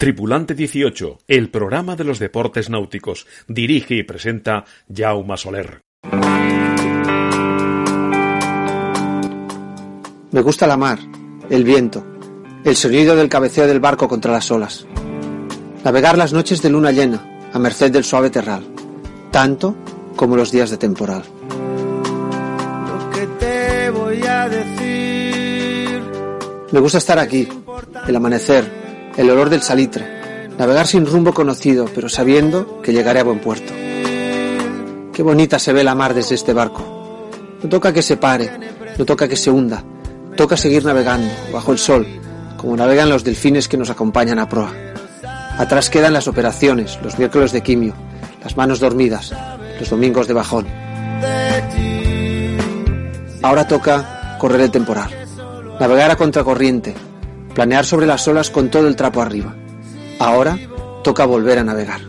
Tripulante 18, el programa de los deportes náuticos. Dirige y presenta Jaume Soler. Me gusta la mar, el viento, el sonido del cabeceo del barco contra las olas. Navegar las noches de luna llena, a merced del suave terral, tanto como los días de temporal. Lo que te voy a decir. Me gusta estar aquí, el amanecer, el olor del salitre, navegar sin rumbo conocido, pero sabiendo que llegaré a buen puerto. Qué bonita se ve la mar desde este barco. No toca que se pare, no toca que se hunda, toca seguir navegando bajo el sol, como navegan los delfines que nos acompañan a proa. Atrás quedan las operaciones, los miércoles de quimio, las manos dormidas, los domingos de bajón. Ahora toca correr el temporal, navegar a contracorriente, planear sobre las olas con todo el trapo arriba. Ahora toca volver a navegar.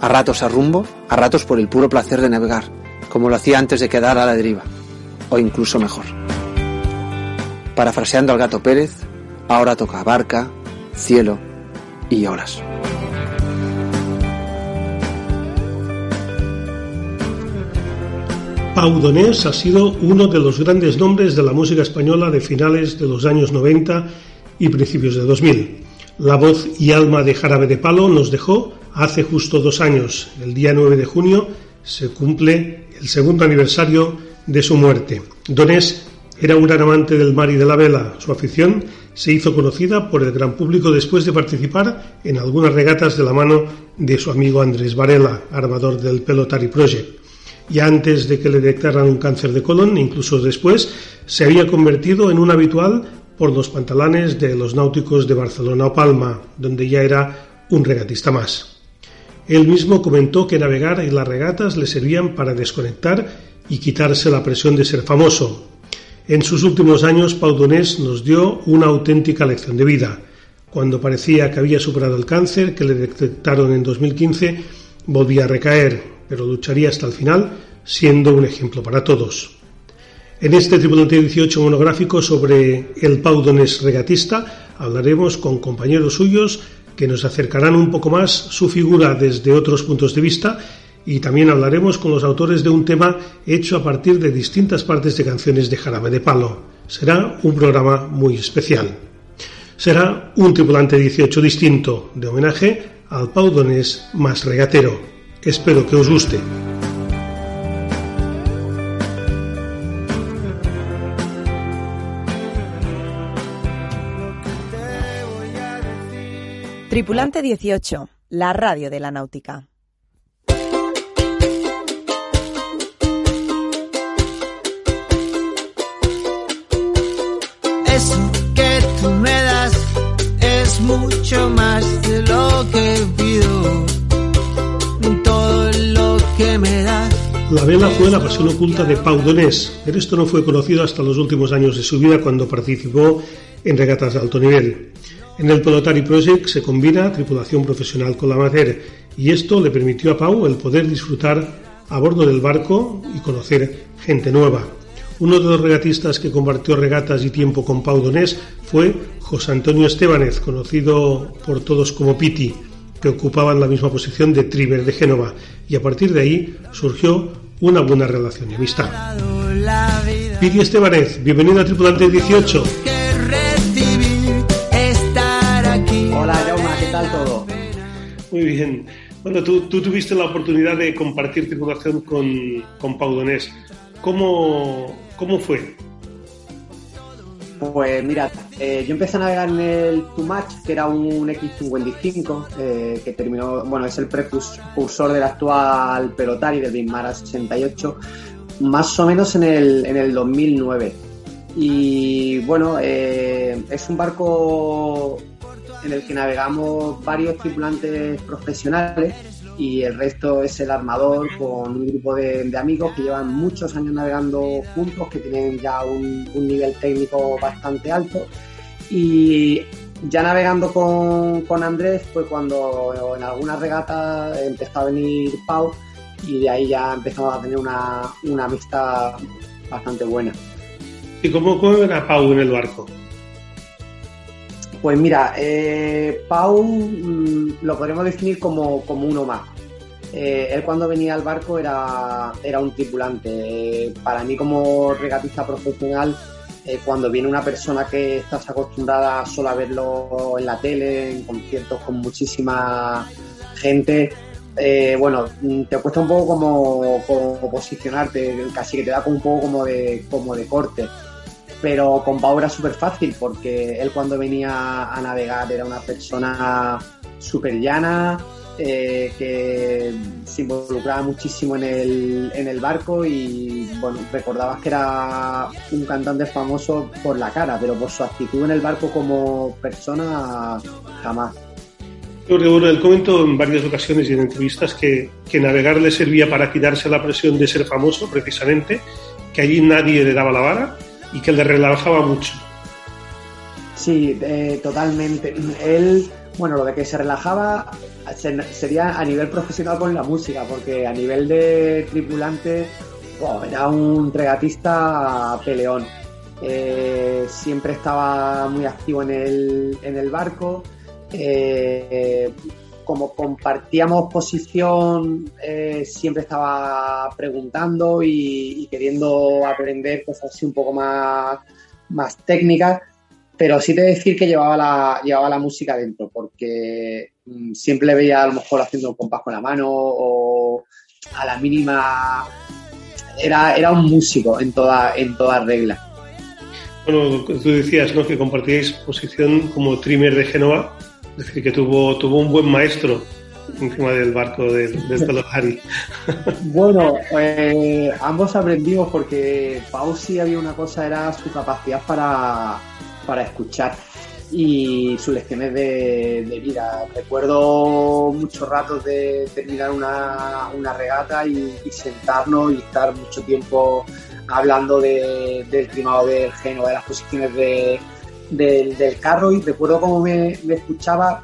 A ratos a rumbo, a ratos por el puro placer de navegar, como lo hacía antes de quedar a la deriva, o incluso mejor. Parafraseando al gato Pérez, ahora toca barca, cielo y olas. Pau Donés ha sido uno de los grandes nombres de la música española de finales de los años 90 y principios de 2000. La voz y alma de Jarabe de Palo nos dejó hace justo dos años. El día 9 de junio se cumple el segundo aniversario de su muerte. Donés era un gran amante del mar y de la vela. Su afición se hizo conocida por el gran público después de participar en algunas regatas de la mano de su amigo Andrés Varela, armador del Pelotari Project. Y antes de que le detectaran un cáncer de colon, incluso después, se había convertido en un habitual por los pantalones de los náuticos de Barcelona o Palma, donde ya era un regatista más. Él mismo comentó que navegar y las regatas le servían para desconectar y quitarse la presión de ser famoso. En sus últimos años, Pau Donés nos dio una auténtica lección de vida. Cuando parecía que había superado el cáncer que le detectaron en 2015, volvía a recaer, pero lucharía hasta el final, siendo un ejemplo para todos. En este Tripulante 18 monográfico sobre el Paudones regatista hablaremos con compañeros suyos que nos acercarán un poco más su figura desde otros puntos de vista y también hablaremos con los autores de un tema hecho a partir de distintas partes de canciones de Jarabe de Palo. Será un programa muy especial. Será un Tripulante 18 distinto, de homenaje al Paudones más regatero. Espero que os guste. Tripulante 18, la radio de la náutica. Eso que tú me das es mucho más de lo que pido. Todo lo que me das. La vela fue la pasión oculta de Pau Donés, pero esto no fue conocido hasta los últimos años de su vida cuando participó en regatas de alto nivel. En el Pelotari Project se combina tripulación profesional con la amateur y esto le permitió a Pau el poder disfrutar a bordo del barco y conocer gente nueva. Uno de los regatistas que compartió regatas y tiempo con Pau Donés fue José Antonio Estebanez, conocido por todos como Piti, que ocupaban la misma posición de Triver de Génova, y a partir de ahí surgió una buena relación y amistad. Piti Estebanez, bienvenido a Tripulante 18. Muy bien. Bueno, tú, tú tuviste la oportunidad de compartir tripulación con, con Pau Donés. ¿Cómo, ¿Cómo fue? Pues mira, eh, yo empecé a navegar en el Too Much, que era un X55, eh, que terminó, bueno, es el precursor del actual Pelotari, del Bismarck 68, más o menos en el, en el 2009. Y bueno, eh, es un barco en el que navegamos varios tripulantes profesionales y el resto es el armador con un grupo de, amigos que llevan muchos años navegando juntos, que tienen ya un, nivel técnico bastante alto. Y ya navegando con, Andrés fue cuando en algunas regatas empezó a venir Pau y de ahí ya empezamos a tener una, amistad bastante buena. ¿Y cómo, cómo era Pau en el barco? Pues mira, eh, Pau mm, lo podemos definir como, uno más. Eh, él cuando venía al barco era, era un tripulante. para mí como regatista profesional, eh, cuando viene una persona que estás acostumbrada solo a verlo en la tele, en conciertos con muchísima gente, bueno, mm, te cuesta un poco como, como, posicionarte, casi que te da como un poco como de, como de corte pero con Pau era súper fácil porque él cuando venía a navegar era una persona súper llana, eh, que se involucraba muchísimo en el, en el barco y bueno, recordabas que era un cantante famoso por la cara, pero por su actitud en el barco como persona jamás. Porque bueno, él comentó en varias ocasiones y en entrevistas que navegar le servía para quitarse la presión de ser famoso, precisamente, que allí nadie le daba la vara y que le relajaba mucho. Sí, eh, totalmente. Él, bueno, lo de que se relajaba sería a nivel profesional con la música, porque a nivel de tripulante era un regatista peleón. Eh, siempre estaba muy activo en el, en el barco. Eh, como compartíamos posición, eh, siempre estaba preguntando y, queriendo aprender cosas así un poco más, más técnicas, pero sí te decir que llevaba la, llevaba la música dentro, porque mm, siempre veía a lo mejor haciendo un compás con la mano o a la mínima era, era un músico en toda, en toda regla. Bueno, tú decías ¿no? que compartíais posición como trimmer de Génova es decir, que tuvo, tuvo un buen maestro encima del barco del, del bueno, eh, ambos aprendimos porque Pau sí había una cosa, era su capacidad para, escuchar y sus lecciones de, vida. Recuerdo muchos ratos de terminar una, regata y, sentarnos y estar mucho tiempo hablando del primado del geno, de las posiciones de, del, carro y recuerdo cómo me, escuchaba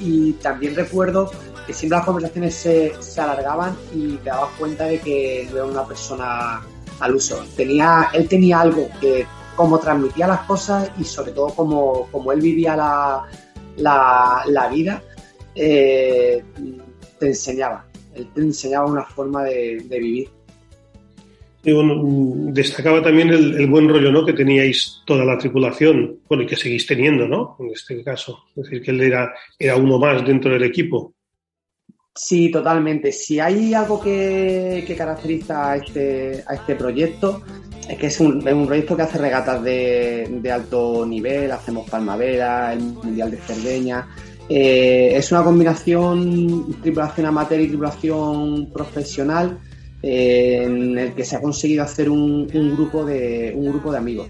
y también recuerdo que siempre las conversaciones se, alargaban y te dabas cuenta de que no era una persona al uso. Tenía, él tenía algo que como transmitía las cosas y sobre todo como, como él vivía la, la, vida, eh, te enseñaba. Él te enseñaba una forma de vivir. Y bueno, destacaba también el, buen rollo ¿no? que teníais toda la tripulación, bueno, y que seguís teniendo, ¿no? En este caso. Es decir, que él era, era uno más dentro del equipo. Sí, totalmente. Si hay algo que, caracteriza a este, a este proyecto, es que es un, proyecto que hace regatas de, alto nivel, hacemos Palmavera, el Mundial de Cerdeña. Eh, es una combinación tripulación amateur y tripulación profesional en el que se ha conseguido hacer un, grupo, de, un grupo de amigos.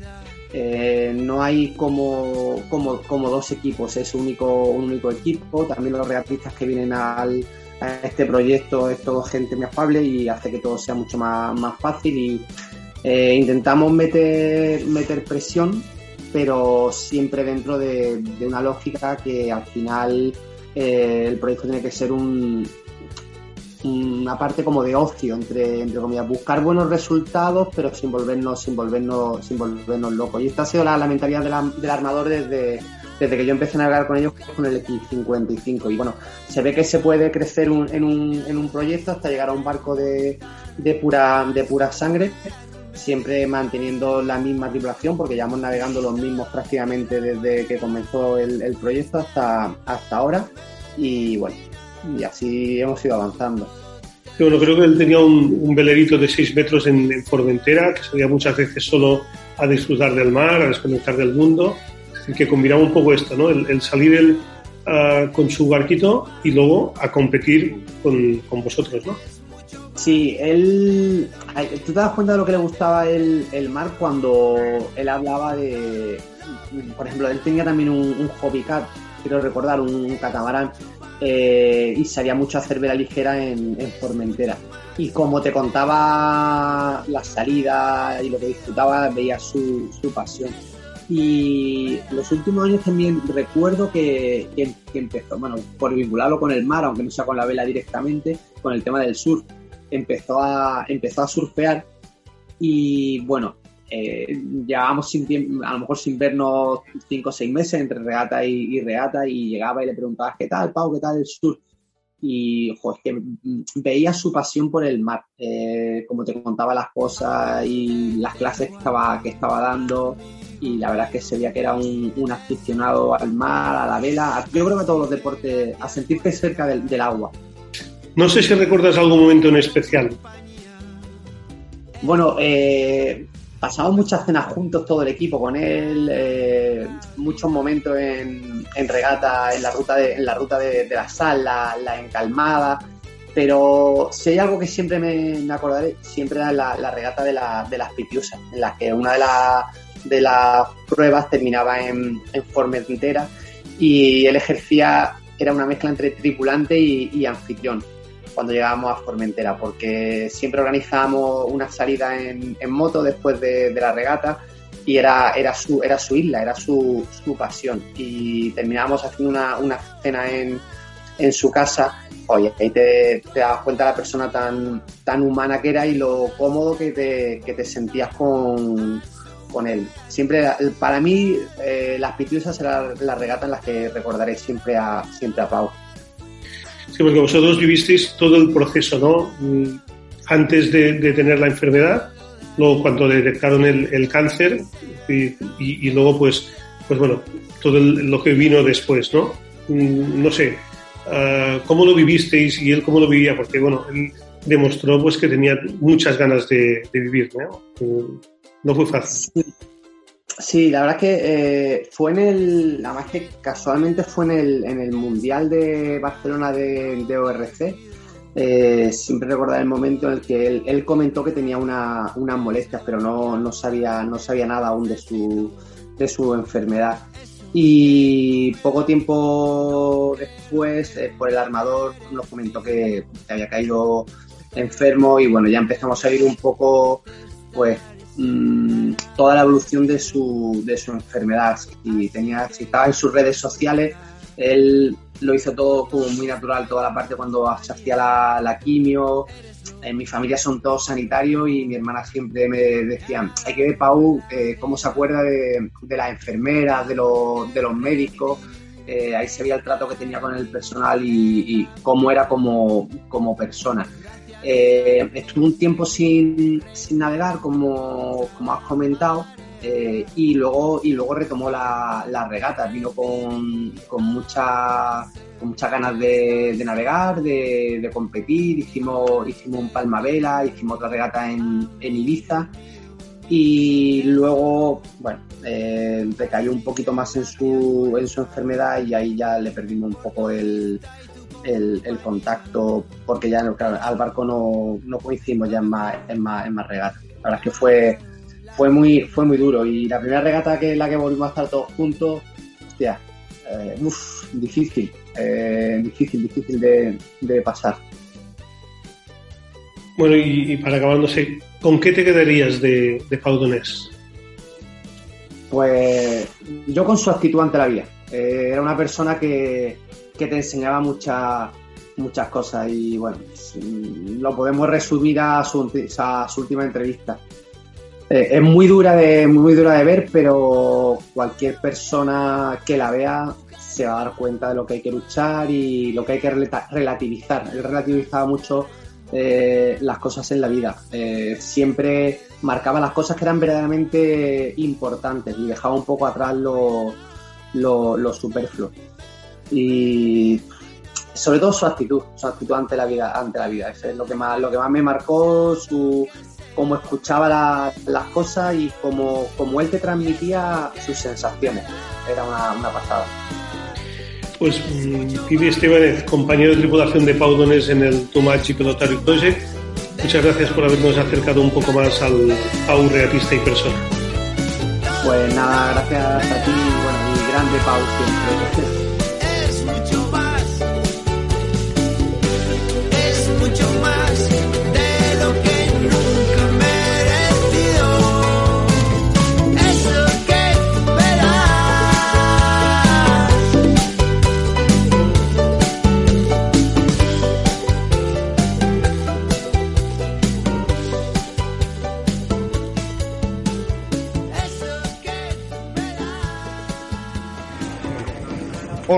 Eh, no hay como, como, como, dos equipos, es único, un único equipo. También los regatistas que vienen al, a este proyecto es todo gente muy afable y hace que todo sea mucho más, más fácil. Y eh, intentamos meter, meter presión, pero siempre dentro de, una lógica que al final eh, el proyecto tiene que ser un, una parte como de ocio, entre, entre comillas, buscar buenos resultados, pero sin volvernos, sin volvernos, sin volvernos locos. Y esta ha sido la, mentalidad del armador desde, desde que yo empecé a navegar con ellos con el X55. Y bueno, se ve que se puede crecer en, un, en un proyecto hasta llegar a un barco de, de, pura, de pura sangre, siempre manteniendo la misma tripulación, porque llevamos navegando los mismos prácticamente desde que comenzó el, el proyecto hasta, hasta ahora. Y bueno, y así hemos ido avanzando. Bueno, creo que él tenía un, velerito de 6 metros en, Formentera, que salía muchas veces solo a disfrutar del mar, a desconectar del mundo, que combinaba un poco esto, ¿no? El, salir él ah, con su barquito y luego a competir con, vosotros, ¿no? Sí, él. ¿Tú te das cuenta de lo que le gustaba el, el mar cuando él hablaba de. Por ejemplo, él tenía también un, un hobby cat quiero recordar, un catamarán, eh, y salía mucho hacer vela ligera en, Formentera. Y como te contaba la salida y lo que disfrutaba, veía su, pasión. Y los últimos años también recuerdo que, empezó, bueno, por vincularlo con el mar, aunque no sea con la vela directamente, con el tema del surf. Empezó a, empezó a surfear y bueno, eh, llevábamos sin a lo mejor sin vernos cinco o seis meses entre regata y, regata y llegaba y le preguntaba ¿qué tal, Pau? ¿Qué tal el sur? Y joder, que veía su pasión por el mar, eh, como te contaba las cosas y las clases que estaba, que estaba dando y la verdad es que se veía que era un, aficionado al mar, a la vela, yo creo que a todos los deportes, a sentirte cerca del, del agua. No sé si recuerdas algún momento en especial. Bueno, eh, pasamos muchas cenas juntos, todo el equipo con él, eh, muchos momentos en, regata, en la ruta de, en la, ruta de, la sal, la, encalmada, pero si hay algo que siempre me, acordaré, siempre era la, regata de, de las pitiusas, en la que una de, de las pruebas terminaba en, en Formentera y él ejercía, era una mezcla entre tripulante y anfitrión cuando llegábamos a Formentera, porque siempre organizábamos una salida en, moto después de, la regata y era, era, su, era su isla, era su, su pasión. Y terminábamos haciendo una, una cena en, en su casa. Oye, ahí te, das cuenta de la persona tan, tan humana que era y lo cómodo que te, que te sentías con, con él. Siempre, para mí, eh, las pitiusas serán las regatas en las que recordaré siempre a, siempre a Pau. Sí, porque vosotros vivisteis todo el proceso, ¿no? Mm, antes de, tener la enfermedad, luego cuando detectaron el, cáncer y, luego, pues, pues bueno, todo lo que vino después, ¿no? Mm, no sé, ah, ¿cómo lo vivisteis y él cómo lo vivía? Porque, bueno, él demostró pues que tenía muchas ganas de, vivir, ¿no? Mm, no fue fácil. Sí, la verdad es que eh, fue en el, la más que casualmente fue en el, en el Mundial de Barcelona de, ORC. Eh, siempre recordar el momento en el que él, comentó que tenía una, unas molestias, pero no, no, sabía, no sabía nada aún de su, de su enfermedad. Y poco tiempo después, eh, por el armador, nos comentó que había caído enfermo y bueno, ya empezamos a ir un poco pues Mm, toda la evolución de su, de su enfermedad. Y tenía, si estaba en sus redes sociales, él lo hizo todo como muy natural, toda la parte cuando se hacía la, quimio. En mi familia son todos sanitarios y mi hermana siempre me decía, hay que ver, Pau, eh, cómo se acuerda de, las enfermeras, de, los, de los médicos. Eh, ahí se veía el trato que tenía con el personal y, y cómo era como, como persona. Eh, estuve un tiempo sin, navegar, como, has comentado, eh, y, luego, y luego retomó la, la regata. Vino con, con, mucha, con muchas ganas de, navegar, de, competir. Hicimos, hicimos un Palmavela, hicimos otra regata en, Ibiza. Y luego, bueno, eh, recayó un poquito más en su, en su enfermedad y ahí ya le perdimos un poco el, el, contacto, porque ya al barco no, no coincidimos ya en más, en más, en más regatas. La verdad es que fue, fue, muy, fue muy duro. Y la primera regata que la que volvimos a estar todos juntos, hostia, eh, difícil, eh, difícil, difícil de, pasar. Bueno, y, para acabar, no sé, ¿con qué te quedarías de, de Pau Pues yo con su actitud ante la vida. Eh, era una persona que, que te enseñaba muchas muchas cosas y bueno, lo podemos resumir a su, a su última entrevista. Eh, es muy dura de muy dura de ver, pero cualquier persona que la vea se va a dar cuenta de lo que hay que luchar y lo que hay que relativizar. Él relativizaba mucho eh, las cosas en la vida. Eh, siempre marcaba las cosas que eran verdaderamente importantes y dejaba un poco atrás lo, lo, lo superfluo y sobre todo su actitud, su actitud ante la vida, ante la vida. Eso es lo que más, lo que más me marcó, su cómo escuchaba las cosas y cómo, cómo, él te transmitía sus sensaciones. Era una, pasada. Pues Pidi Esteban, compañero de tripulación de Paudones en el Tumachi Pelotari Project, muchas gracias por habernos acercado un poco más al Pau reatista y persona. Pues nada, gracias a ti, bueno, y grande Pau siempre.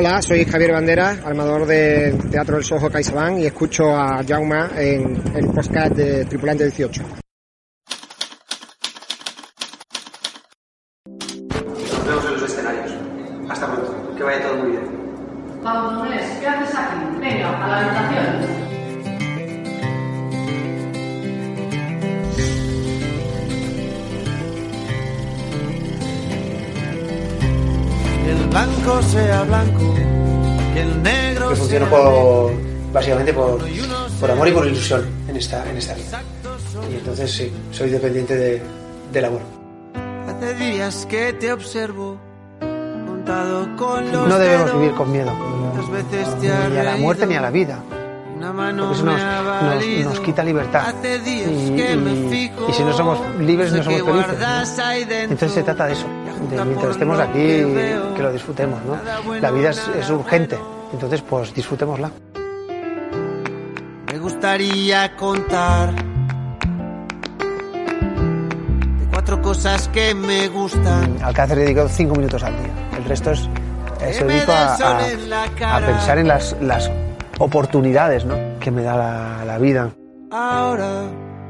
Hola, soy Javier Bandera, armador de Teatro del Soho CaixaBank y escucho a Jauma en el podcast de Tripulante 18. Por amor y por ilusión en esta, en esta vida. Y entonces sí, soy dependiente de, del amor. Hace días que te observo con los No debemos vivir con miedo, ni a la muerte ni a la vida. Porque eso nos, nos, nos quita libertad. Y, y- y si no somos libres, no somos felices. ¿no? Entonces se trata de eso, de mientras estemos aquí, que lo disfrutemos. ¿no? La vida es, es urgente, entonces pues disfrutémosla. Me gustaría contar de cuatro cosas que me gustan. Alcácer dedico cinco minutos al día. El resto es, eh, se dedico a, a- a pensar en las, las oportunidades ¿no? que me da la, la vida. Ahora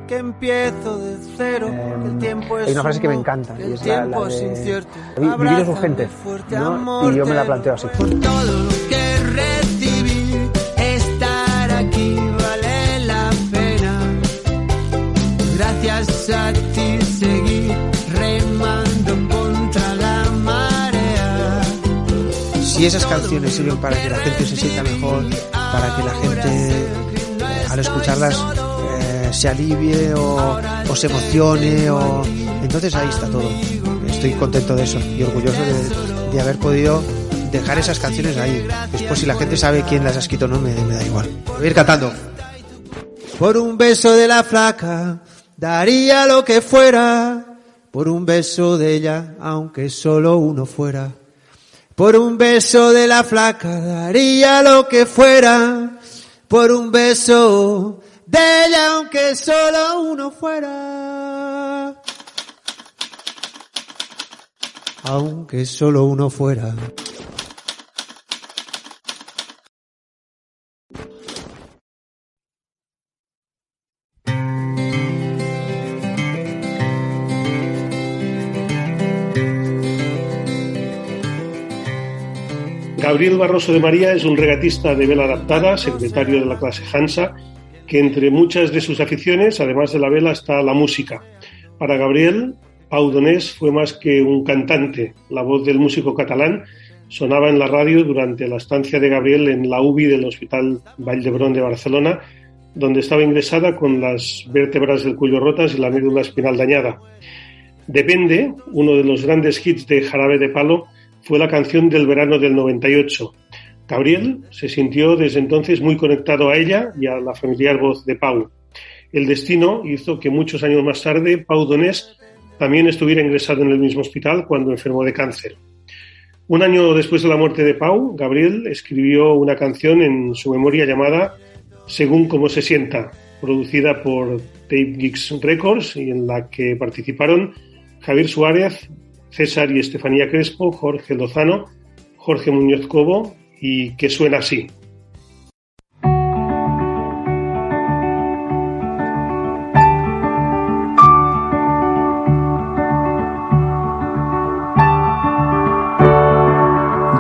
que empiezo de cero, que el tiempo es Hay una frase que me encanta y es la, la de incierto. "Vi- vivir es urgente ¿no? y yo me la te planteo así. Por todo Gracias a ti seguí remando contra la marea. Si esas canciones sirven para que la gente se sienta mejor, para que la gente eh, al escucharlas eh, se alivie o, o se emocione, o... entonces ahí está todo. Estoy contento de eso y orgulloso de, de haber podido dejar esas canciones ahí. Después si la gente sabe quién las ha escrito no, me, me da igual. Voy a ir cantando. Por un beso de la flaca, daría lo que fuera. Por un beso de ella, aunque solo uno fuera. Por un beso de la flaca, daría lo que fuera. Por un beso de ella, aunque solo uno fuera. Aunque solo uno fuera. Gabriel Barroso de María es un regatista de vela adaptada, secretario de la clase Hansa, que entre muchas de sus aficiones, además de la vela, está la música. Para Gabriel, Pau Donés fue más que un cantante. La voz del músico catalán sonaba en la radio durante la estancia de Gabriel en la UBI del Hospital Vall d'Hebron de Barcelona, donde estaba ingresada con las vértebras del cuello rotas y la médula espinal dañada. Depende, uno de los grandes hits de Jarabe de Palo, fue la canción del verano del 98. Gabriel se sintió desde entonces muy conectado a ella y a la familiar voz de Pau. El destino hizo que muchos años más tarde Pau Donés también estuviera ingresado en el mismo hospital cuando enfermó de cáncer. Un año después de la muerte de Pau, Gabriel escribió una canción en su memoria llamada Según cómo se sienta, producida por Tape Geeks Records y en la que participaron Javier Suárez, César y Estefanía Crespo, Jorge Lozano, Jorge Muñoz Cobo y que suena así.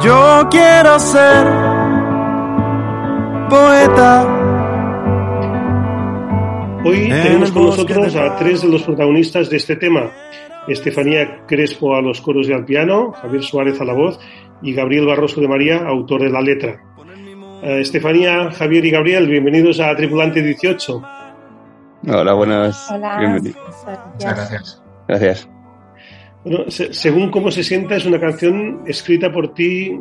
Yo quiero ser poeta. Hoy En tenemos con nosotros a tres de los protagonistas de este tema. Estefanía Crespo a los coros y al piano, Javier Suárez a la voz y Gabriel Barroso de María, autor de la letra. Eh, Estefanía, Javier y Gabriel, bienvenidos a Tripulante 18. Hola, buenas. Hola. Bienvenido. Muchas gracias. Gracias. Bueno, se- según cómo se sienta, es una canción escrita por ti,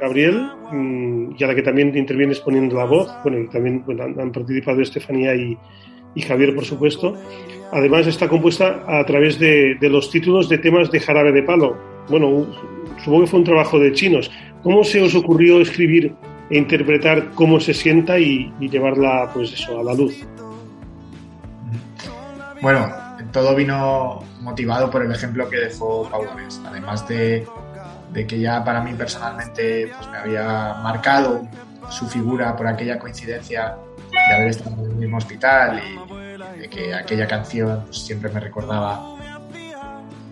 Gabriel, mm, y a la que también intervienes poniendo la voz. Bueno, y también bueno, han, han participado Estefanía y, y Javier, por supuesto. Además, está compuesta a través de, de los títulos de temas de Jarabe de Palo. Bueno, supongo que fue un trabajo de chinos. ¿Cómo se os ocurrió escribir e interpretar cómo se sienta y, llevarla, pues eso, a la luz? Bueno, todo vino motivado por el ejemplo que dejó Pau. Además de de que ya para mí personalmente pues, me había marcado su figura por aquella coincidencia de haber estado en el mismo hospital y de que aquella canción pues, siempre me recordaba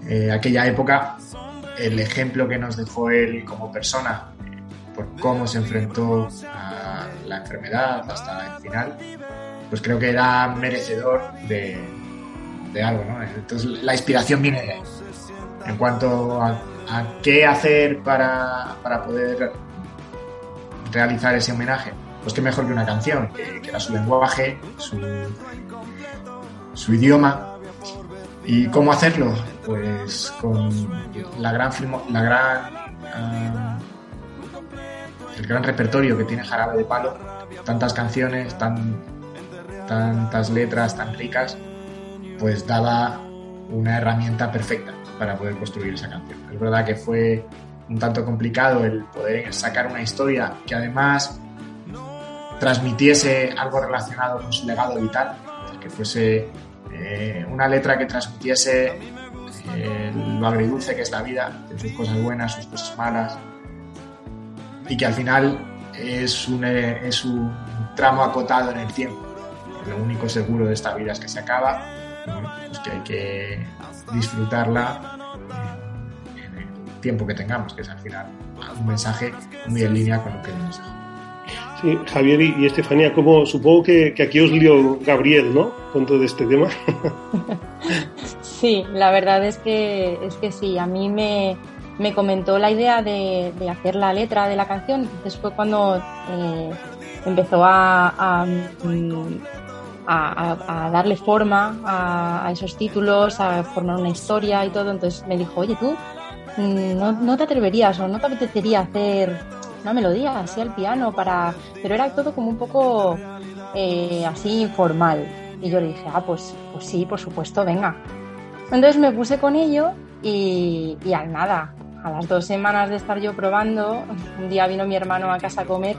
eh, aquella época, el ejemplo que nos dejó él como persona, por cómo se enfrentó a la enfermedad hasta el final, pues creo que era merecedor de, de algo, ¿no? Entonces la inspiración viene de ahí. En cuanto a, qué hacer para, para, poder realizar ese homenaje, pues qué mejor que una canción, que, era su lenguaje, su, su idioma. ¿Y cómo hacerlo? Pues con la gran, la gran ah, el gran repertorio que tiene Jarabe de Palo, tantas canciones, tan, tantas letras tan ricas, pues daba una herramienta perfecta para poder construir esa canción. Es verdad que fue un tanto complicado el poder sacar una historia que además transmitiese algo relacionado con su legado vital, que fuese eh, una letra que transmitiese eh, lo agridulce que es la vida, sus cosas buenas, sus cosas malas, y que al final es un, eh, es un tramo acotado en el tiempo. Lo único seguro de esta vida es que se acaba, pues que hay que disfrutarla en el tiempo que tengamos, que es al final un mensaje muy en línea con lo que nos dejó. Sí, Javier y Estefanía, como supongo que, aquí os lió Gabriel, ¿no? Con todo este tema. sí, la verdad es que es que sí, a mí me, me comentó la idea de, de, hacer la letra de la canción, entonces fue cuando eh, empezó a, mm, a, a, darle forma a, esos títulos, a formar una historia y todo. Entonces me dijo, oye, tú mm, no te atreverías o no te apetecería hacer una melodía así al piano para. Pero era todo como un poco eh, así informal. Y yo le dije, ah, pues, pues sí, por supuesto, venga. Entonces me puse con ello y, y al nada, a las dos semanas de estar yo probando, un día vino mi hermano a casa a comer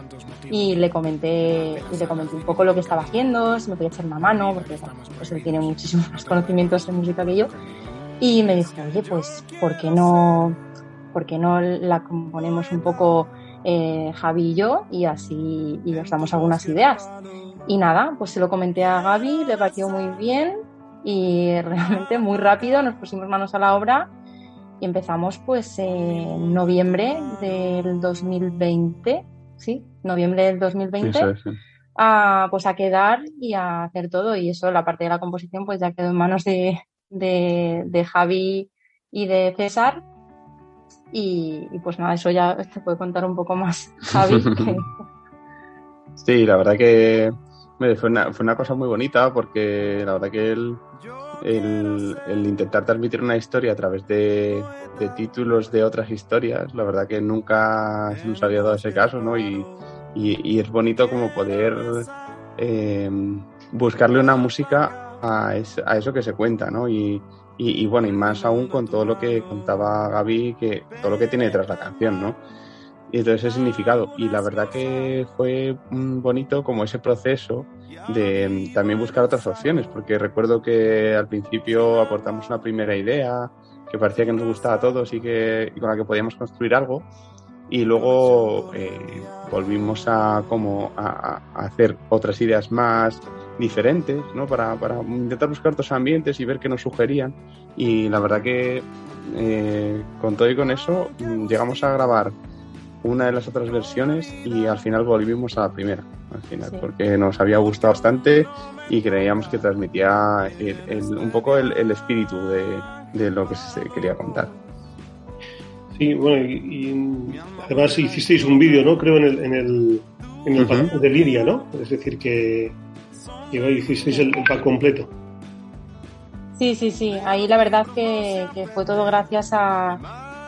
y le comenté, y le comenté un poco lo que estaba haciendo, si me podía echar una mano, porque pues él tiene muchísimos más conocimientos en música que yo. Y me dijo, oye, pues, ¿por no, por qué no la componemos un poco eh, Javi y yo y así y os damos algunas ideas? Y nada, pues se lo comenté a Gaby, le pareció muy bien y realmente muy rápido nos pusimos manos a la obra y empezamos pues en noviembre del 2020, ¿sí? Noviembre del 2020. A, pues a quedar y a hacer todo y eso, la parte de la composición pues ya quedó en manos de, de, Javi y de César y, pues nada, eso ya te puede contar un poco más Javi. Sí, la verdad que fue una, fue una cosa muy bonita porque la verdad que él el, intentar transmitir una historia a través de, títulos de otras historias, la verdad que nunca se nos había dado ese caso, ¿no? Y, es bonito como poder eh, buscarle una música a, eso que se cuenta, ¿no? Y, bueno, y más aún con todo lo que contaba Gaby, que todo lo que tiene detrás la canción, ¿no? y entonces ese significado. Y la verdad que fue bonito como ese proceso de también buscar otras opciones, porque recuerdo que al principio aportamos una primera idea que parecía que nos gustaba a todos y, que, con la que podíamos construir algo. Y luego eh, volvimos a, como a, hacer otras ideas más diferentes, ¿no? Para, para, intentar buscar otros ambientes y ver qué nos sugerían. Y la verdad que eh, con todo y con eso llegamos a grabar una de las otras versiones y al final volvimos a la primera, al final, porque nos había gustado bastante y creíamos que transmitía un poco el, espíritu de, lo que se quería contar. Sí, bueno, y, además hicisteis un vídeo, ¿no? Creo en el, en el, en el de Liria, ¿no? Es decir, que, que hicisteis el, pack completo. Sí, sí, sí. Ahí la verdad que, que fue todo gracias a,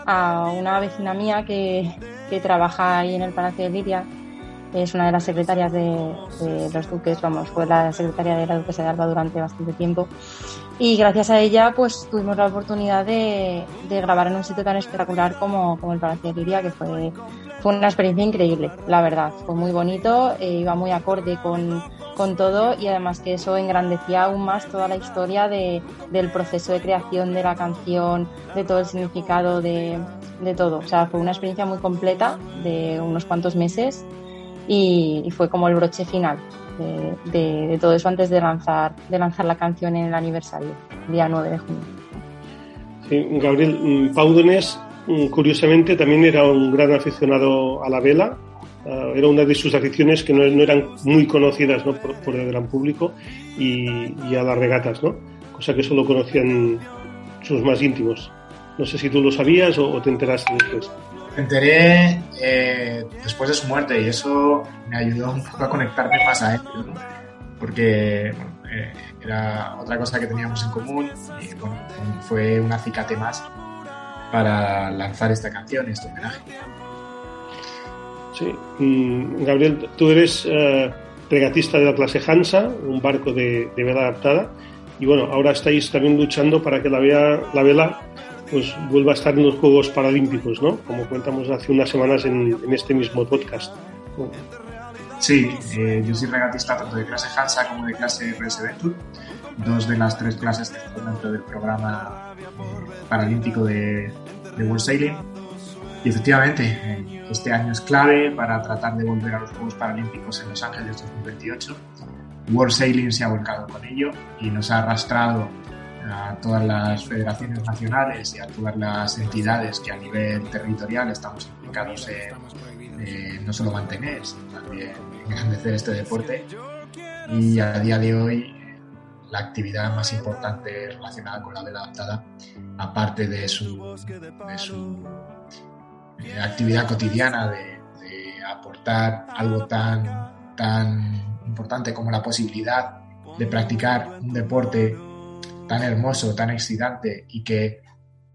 a una vecina mía que, que trabaja ahí en el Palacio de Liria. Es una de las secretarias de, los duques, vamos, fue la secretaria de la duquesa de Alba durante bastante tiempo. Y gracias a ella, pues tuvimos la oportunidad de, grabar en un sitio tan espectacular como, como el Palacio de Liria, que fue, fue una experiencia increíble, la verdad. Fue muy bonito, eh, iba muy acorde con, con todo y además que eso engrandecía aún más toda la historia de, del proceso de creación de la canción, de todo el significado de, de todo. O sea, fue una experiencia muy completa de unos cuantos meses y, fue como el broche final de, todo eso antes de lanzar, de lanzar la canción en el aniversario, día 9 de junio. Gabriel, mm, Pau Donés, mm, curiosamente, también era un gran aficionado a la vela. Ah, era una de sus aficiones que no, eran muy conocidas por, el gran público y, y, a las regatas, ¿no? cosa que solo conocían sus más íntimos. No sé si tú lo sabías o, te enteraste después. Me enteré eh, después de su muerte y eso me ayudó un poco a conectarme más a él, porque eh, era otra cosa que teníamos en común y bueno, fue un acicate más para lanzar esta canción este homenaje. Sí, mm, Gabriel, tú eres eh, regatista de la clase Hansa, un barco de, vela adaptada, y bueno, ahora estáis también luchando para que la, vela, la vela pues vuelva a estar en los Juegos Paralímpicos, ¿no? Como contamos hace unas semanas en, este mismo podcast. Sí, eh, yo soy regatista tanto de clase Hansa como de clase RS Venture, dos de las tres clases que están dentro del programa eh, paralímpico de, de. Y efectivamente, este año es clave para tratar de volver a los Juegos Paralímpicos en Los Ángeles 2028. World Sailing se ha volcado con ello y nos ha arrastrado a todas las federaciones nacionales y a todas las entidades que a nivel territorial estamos implicados en no solo mantener, sino también engrandecer este deporte. Y a día de hoy la actividad más importante relacionada con la vela adaptada, aparte de su, de su eh, actividad cotidiana de, de, aportar algo tan, tan importante como la posibilidad de practicar un deporte tan hermoso, tan excitante y que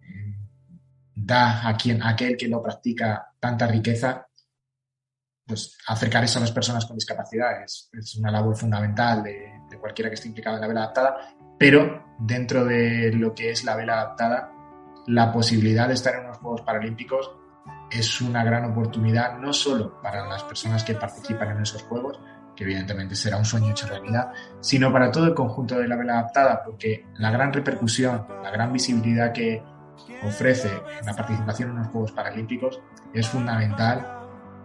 mm, da a quien, aquel que lo practica tanta riqueza, pues acercar eso a las personas con discapacidad es, una labor fundamental de, cualquiera que esté implicado en la vela adaptada, pero dentro de lo que es la vela adaptada, la posibilidad de estar en unos Juegos Paralímpicos es una gran oportunidad no solo para las personas que participan en esos Juegos, que evidentemente será un sueño hecho realidad, sino para todo el conjunto de la vela adaptada, porque la gran repercusión, la gran visibilidad que ofrece la participación en los Juegos Paralímpicos es fundamental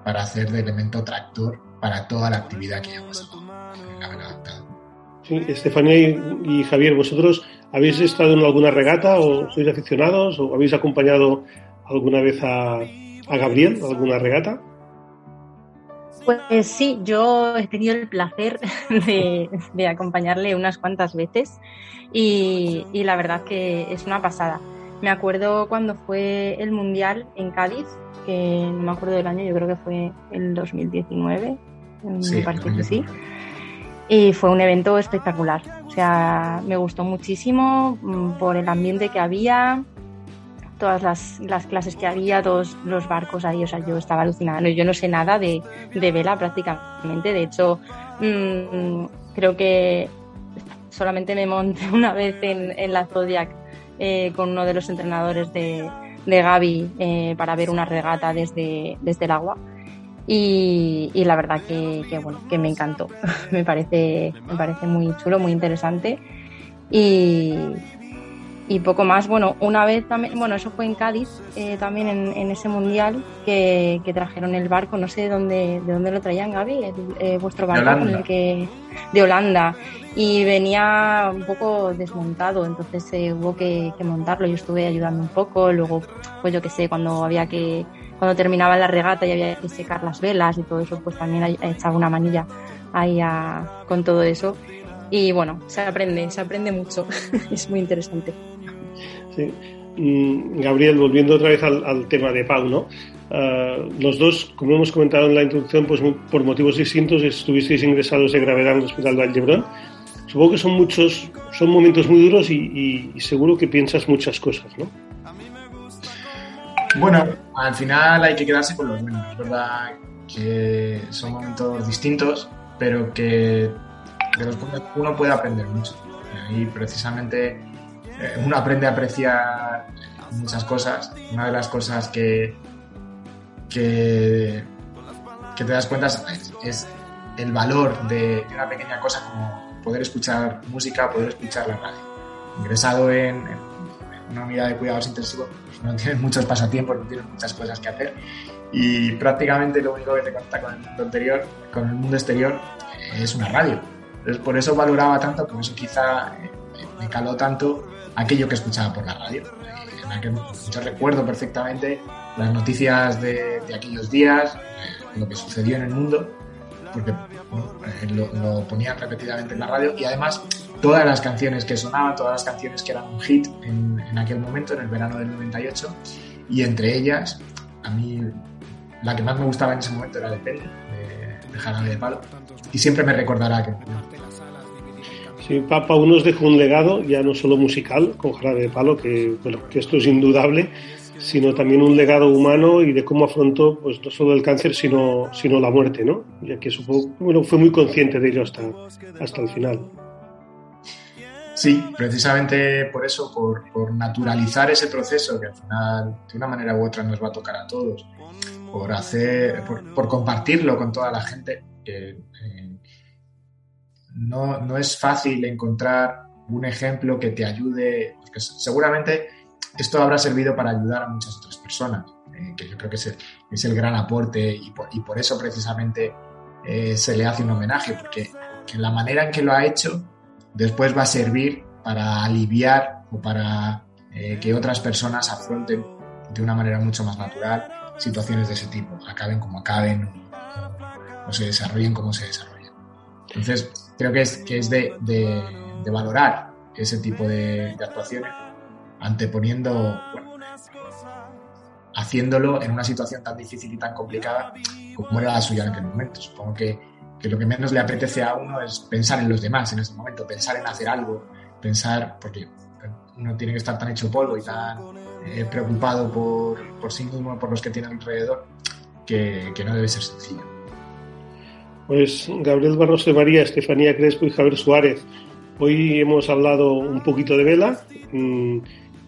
para hacer de elemento tractor para toda la actividad que pasado en la vela adaptada. Sí, Estefanía y, Javier, ¿vosotros habéis estado en alguna regata o sois aficionados o habéis acompañado alguna vez a, a Gabriel, alguna regata? Pues sí, yo he tenido el placer de, acompañarle unas cuantas veces y, la verdad que es una pasada. Me acuerdo cuando fue el Mundial en Cádiz, que no me acuerdo del año, yo creo que fue el 2019, me parece que sí. Y fue un evento espectacular. O sea, me gustó muchísimo mm, por el ambiente que había, todas las, las, clases que había, todos los barcos ahí, o sea, yo estaba alucinada. Yo no sé nada de, de vela prácticamente, de hecho, mmm, creo que solamente me monté una vez en, en la Zodiac eh, con uno de los entrenadores de, de Gaby eh, para ver una regata desde, desde el agua. Y, y la verdad que, que, bueno, que me encantó. me, parece, me parece muy chulo, muy interesante. Y, y poco más. Bueno, una vez también, bueno, eso fue en Cádiz, eh, también en, ese mundial que, trajeron el barco, no sé de dónde, de dónde lo traían, Gaby, eh, vuestro barco con el que de Holanda y venía un poco desmontado, entonces eh, hubo que, montarlo. Yo estuve ayudando un poco, luego, pues yo qué sé, cuando había que cuando terminaba la regata y había que secar las velas y todo eso, pues también echaba una manilla ahí con todo eso. Y bueno, se aprende, se aprende mucho, es muy interesante. Mm, Gabriel, volviendo otra vez al, tema de Pau, ¿no? Ah, los dos, como hemos comentado en la introducción, pues por motivos distintos estuvisteis ingresados de gravedad en el Hospital Vallebrón. Supongo que son muchos, son momentos muy duros y, seguro que piensas muchas cosas, ¿no? Bueno, al final hay que quedarse con los buenos, es verdad que son momentos distintos, pero que de los cuales uno puede aprender mucho. Y precisamente uno aprende a apreciar muchas cosas. Una de las cosas que, que, te das cuenta es, el valor de, una pequeña cosa como poder escuchar música, poder escuchar la radio. Ingresado en, una unidad de cuidados intensivos no tienen muchos pasatiempos, no tienen muchas cosas que hacer y prácticamente lo único que te conecta con el mundo anterior, con el mundo exterior es una radio. Entonces, por eso valoraba tanto, por eso quizá eh, me caló tanto aquello que escuchaba por la radio. Eh, yo recuerdo perfectamente las noticias de, aquellos días, eh, lo que sucedió en el mundo, porque lo, ponían repetidamente en la radio y además todas las canciones que sonaban, todas las canciones que eran un hit en, en aquel momento, en el verano del 98, y entre ellas, a mí la que más me gustaba en ese momento era Depende, de, de Jarabe de Palo, y siempre me recordará que... Sí, Papa uno nos dejó un legado, ya no solo musical, con Jarabe de Palo, que, bueno, que esto es indudable, sino también un legado humano y de cómo afrontó pues no solo el cáncer sino, sino la muerte, ¿no? Ya que supo, bueno, fue muy consciente de ello hasta, hasta el final. Sí, precisamente por eso, por, por, naturalizar ese proceso que al final, de una manera u otra, nos va a tocar a todos, por hacer, por, compartirlo con toda la gente. Eh, no, no, es fácil encontrar un ejemplo que te ayude, porque seguramente esto habrá servido para ayudar a muchas otras personas, eh, que yo creo que es el, es el gran aporte y por, y por eso precisamente eh, se le hace un homenaje, porque en la manera en que lo ha hecho después va a servir para aliviar o para eh, que otras personas afronten de una manera mucho más natural situaciones de ese tipo, acaben como acaben o, se desarrollen como se desarrollen. Entonces, creo que es, que es de, de, valorar ese tipo de, actuaciones anteponiendo, haciéndolo en una situación tan difícil y tan complicada como era la suya en aquel momento. Supongo que que lo que menos le apetece a uno es pensar en los demás en ese momento, pensar en hacer algo, pensar, porque uno tiene que estar tan hecho polvo y tan eh, preocupado por, por, sí mismo, por los que tiene alrededor, que, que, no debe ser sencillo. Pues Gabriel Barros de María, Estefanía Crespo y Javier Suárez, hoy hemos hablado un poquito de vela, mm,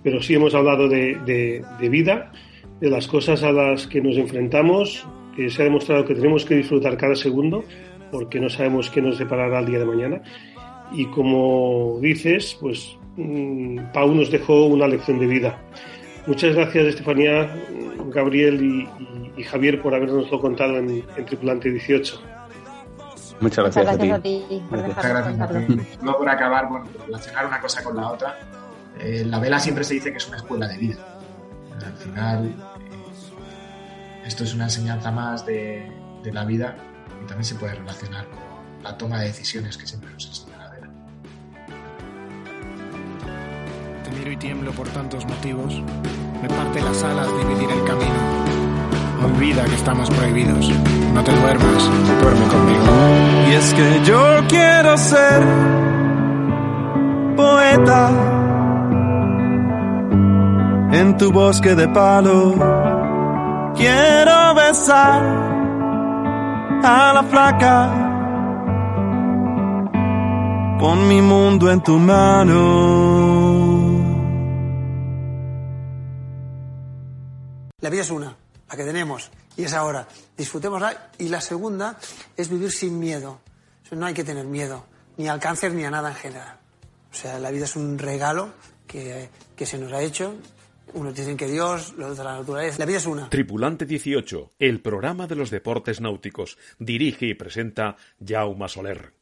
pero sí hemos hablado de, de, vida, de las cosas a las que nos enfrentamos, que se ha demostrado que tenemos que disfrutar cada segundo porque no sabemos qué nos deparará el día de mañana. Y como dices, pues mm, Pau nos dejó una lección de vida. Muchas gracias, Estefanía, Gabriel y, Javier, por habernoslo contado en, Tripulante 18. Muchas gracias, gracias a ti. Muchas gracias a ti. Luego, por acabar, bueno, relacionar una cosa con la otra, eh, la vela siempre se dice que es una escuela de vida. Al final, eh, esto es una enseñanza más de, de la vida y también se puede relacionar con la toma de decisiones que siempre nos enseña la vela. Te miro y tiemblo por tantos motivos. Me parte las alas dividir el camino. Olvida que estamos prohibidos. No te duermas, duerme conmigo. Y es que yo quiero ser poeta en tu bosque de palo. Quiero besar a la flaca. Pon mi mundo en tu mano. La vida es una, la que tenemos, y es ahora. Disfrutémosla. Y la segunda es vivir sin miedo. No hay que tener miedo, ni al cáncer ni a nada en general. O sea, la vida es un regalo que, que se nos ha hecho unos dicen que Dios, los de la naturaleza. La vida es una. Tripulante 18, el programa de los deportes náuticos. Dirige y presenta Jaume Soler.